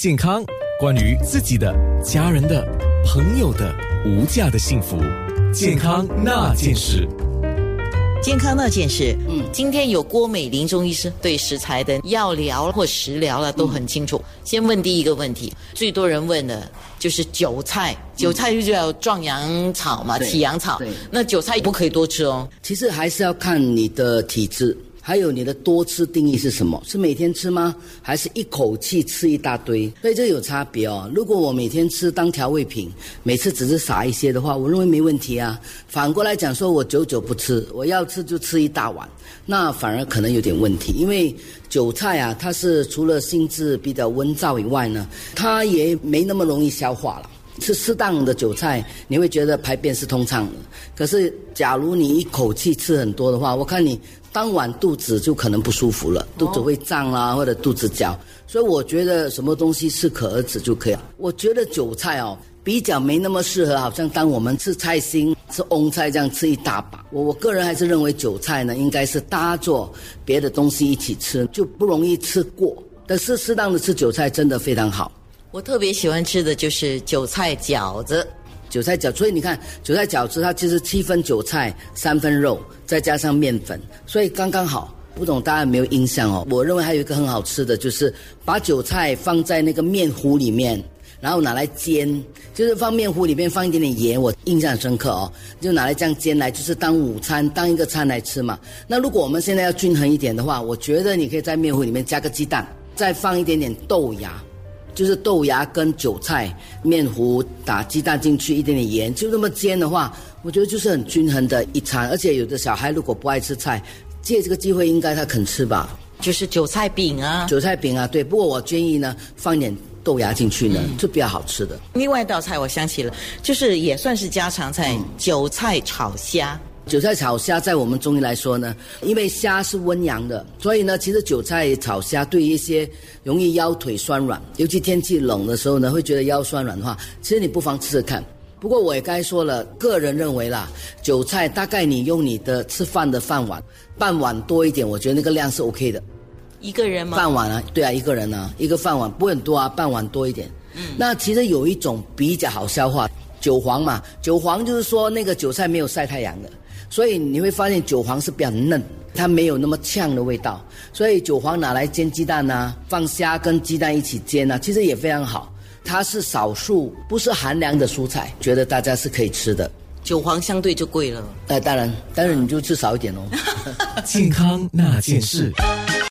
健康，关于自己的、家人的、朋友的无价的幸福，健康那件事。健康那件事，嗯，今天有郭美玲中医师对食材的药疗或食疗了都很清楚。先问第一个问题，最多人问的就是韭菜，韭菜就叫壮阳草嘛，起阳草。那韭菜不可以多吃哦。其实还是要看你的体质。还有你的多吃定义是什么？是每天吃吗？还是一口气吃一大堆？所以这有差别哦。如果我每天吃当调味品，每次只是撒一些的话，我认为没问题啊。反过来讲，说我久久不吃，我要吃就吃一大碗，那反而可能有点问题。因为韭菜啊，它是除了性质比较温燥以外呢，它也没那么容易消化了。吃适当的韭菜，你会觉得排便是通畅的。可是，假如你一口气吃很多的话，我看你当晚肚子就可能不舒服了，肚子会胀啦，或者肚子绞。所以，我觉得什么东西适可而止就可以了。我觉得韭菜哦，比较没那么适合，好像当我们吃菜心、吃翁菜这样吃一大把。我我个人还是认为韭菜呢，应该是搭做别的东西一起吃，就不容易吃过。但是，适当的吃韭菜真的非常好。我特别喜欢吃的就是韭菜饺子，韭菜饺，所以你看韭菜饺子，它其实七分韭菜，三分肉，再加上面粉，所以刚刚好。不懂大家有没有印象哦？我认为还有一个很好吃的就是把韭菜放在那个面糊里面，然后拿来煎，就是放面糊里面放一点点盐，我印象深刻哦，就拿来这样煎来，就是当午餐当一个餐来吃嘛。那如果我们现在要均衡一点的话，我觉得你可以在面糊里面加个鸡蛋，再放一点点豆芽。就是豆芽跟韭菜面糊打鸡蛋进去，一点点盐，就这么煎的话，我觉得就是很均衡的一餐。而且有的小孩如果不爱吃菜，借这个机会应该他肯吃吧。就是韭菜饼啊，韭菜饼啊，对。不过我建议呢，放一点豆芽进去呢，就比较好吃的。另外一道菜我想起了，就是也算是家常菜，韭菜炒虾。韭菜炒虾在我们中医来说呢，因为虾是温阳的，所以呢，其实韭菜炒虾对一些容易腰腿酸软，尤其天气冷的时候呢，会觉得腰酸软的话，其实你不妨吃吃看。不过我也该说了，个人认为啦，韭菜大概你用你的吃饭的饭碗半碗多一点，我觉得那个量是 OK 的。一个人吗？半碗啊，对啊，一个人啊，一个饭碗不会很多啊，半碗多一点。嗯，那其实有一种比较好消化，韭黄嘛，韭黄就是说那个韭菜没有晒太阳的。所以你会发现韭黄是比较嫩，它没有那么呛的味道。所以韭黄拿来煎鸡蛋呐，放虾跟鸡蛋一起煎呐，其实也非常好。它是少数不是寒凉的蔬菜，觉得大家是可以吃的。韭黄相对就贵了。哎，当然，当然你就吃少一点哦。健康那件事。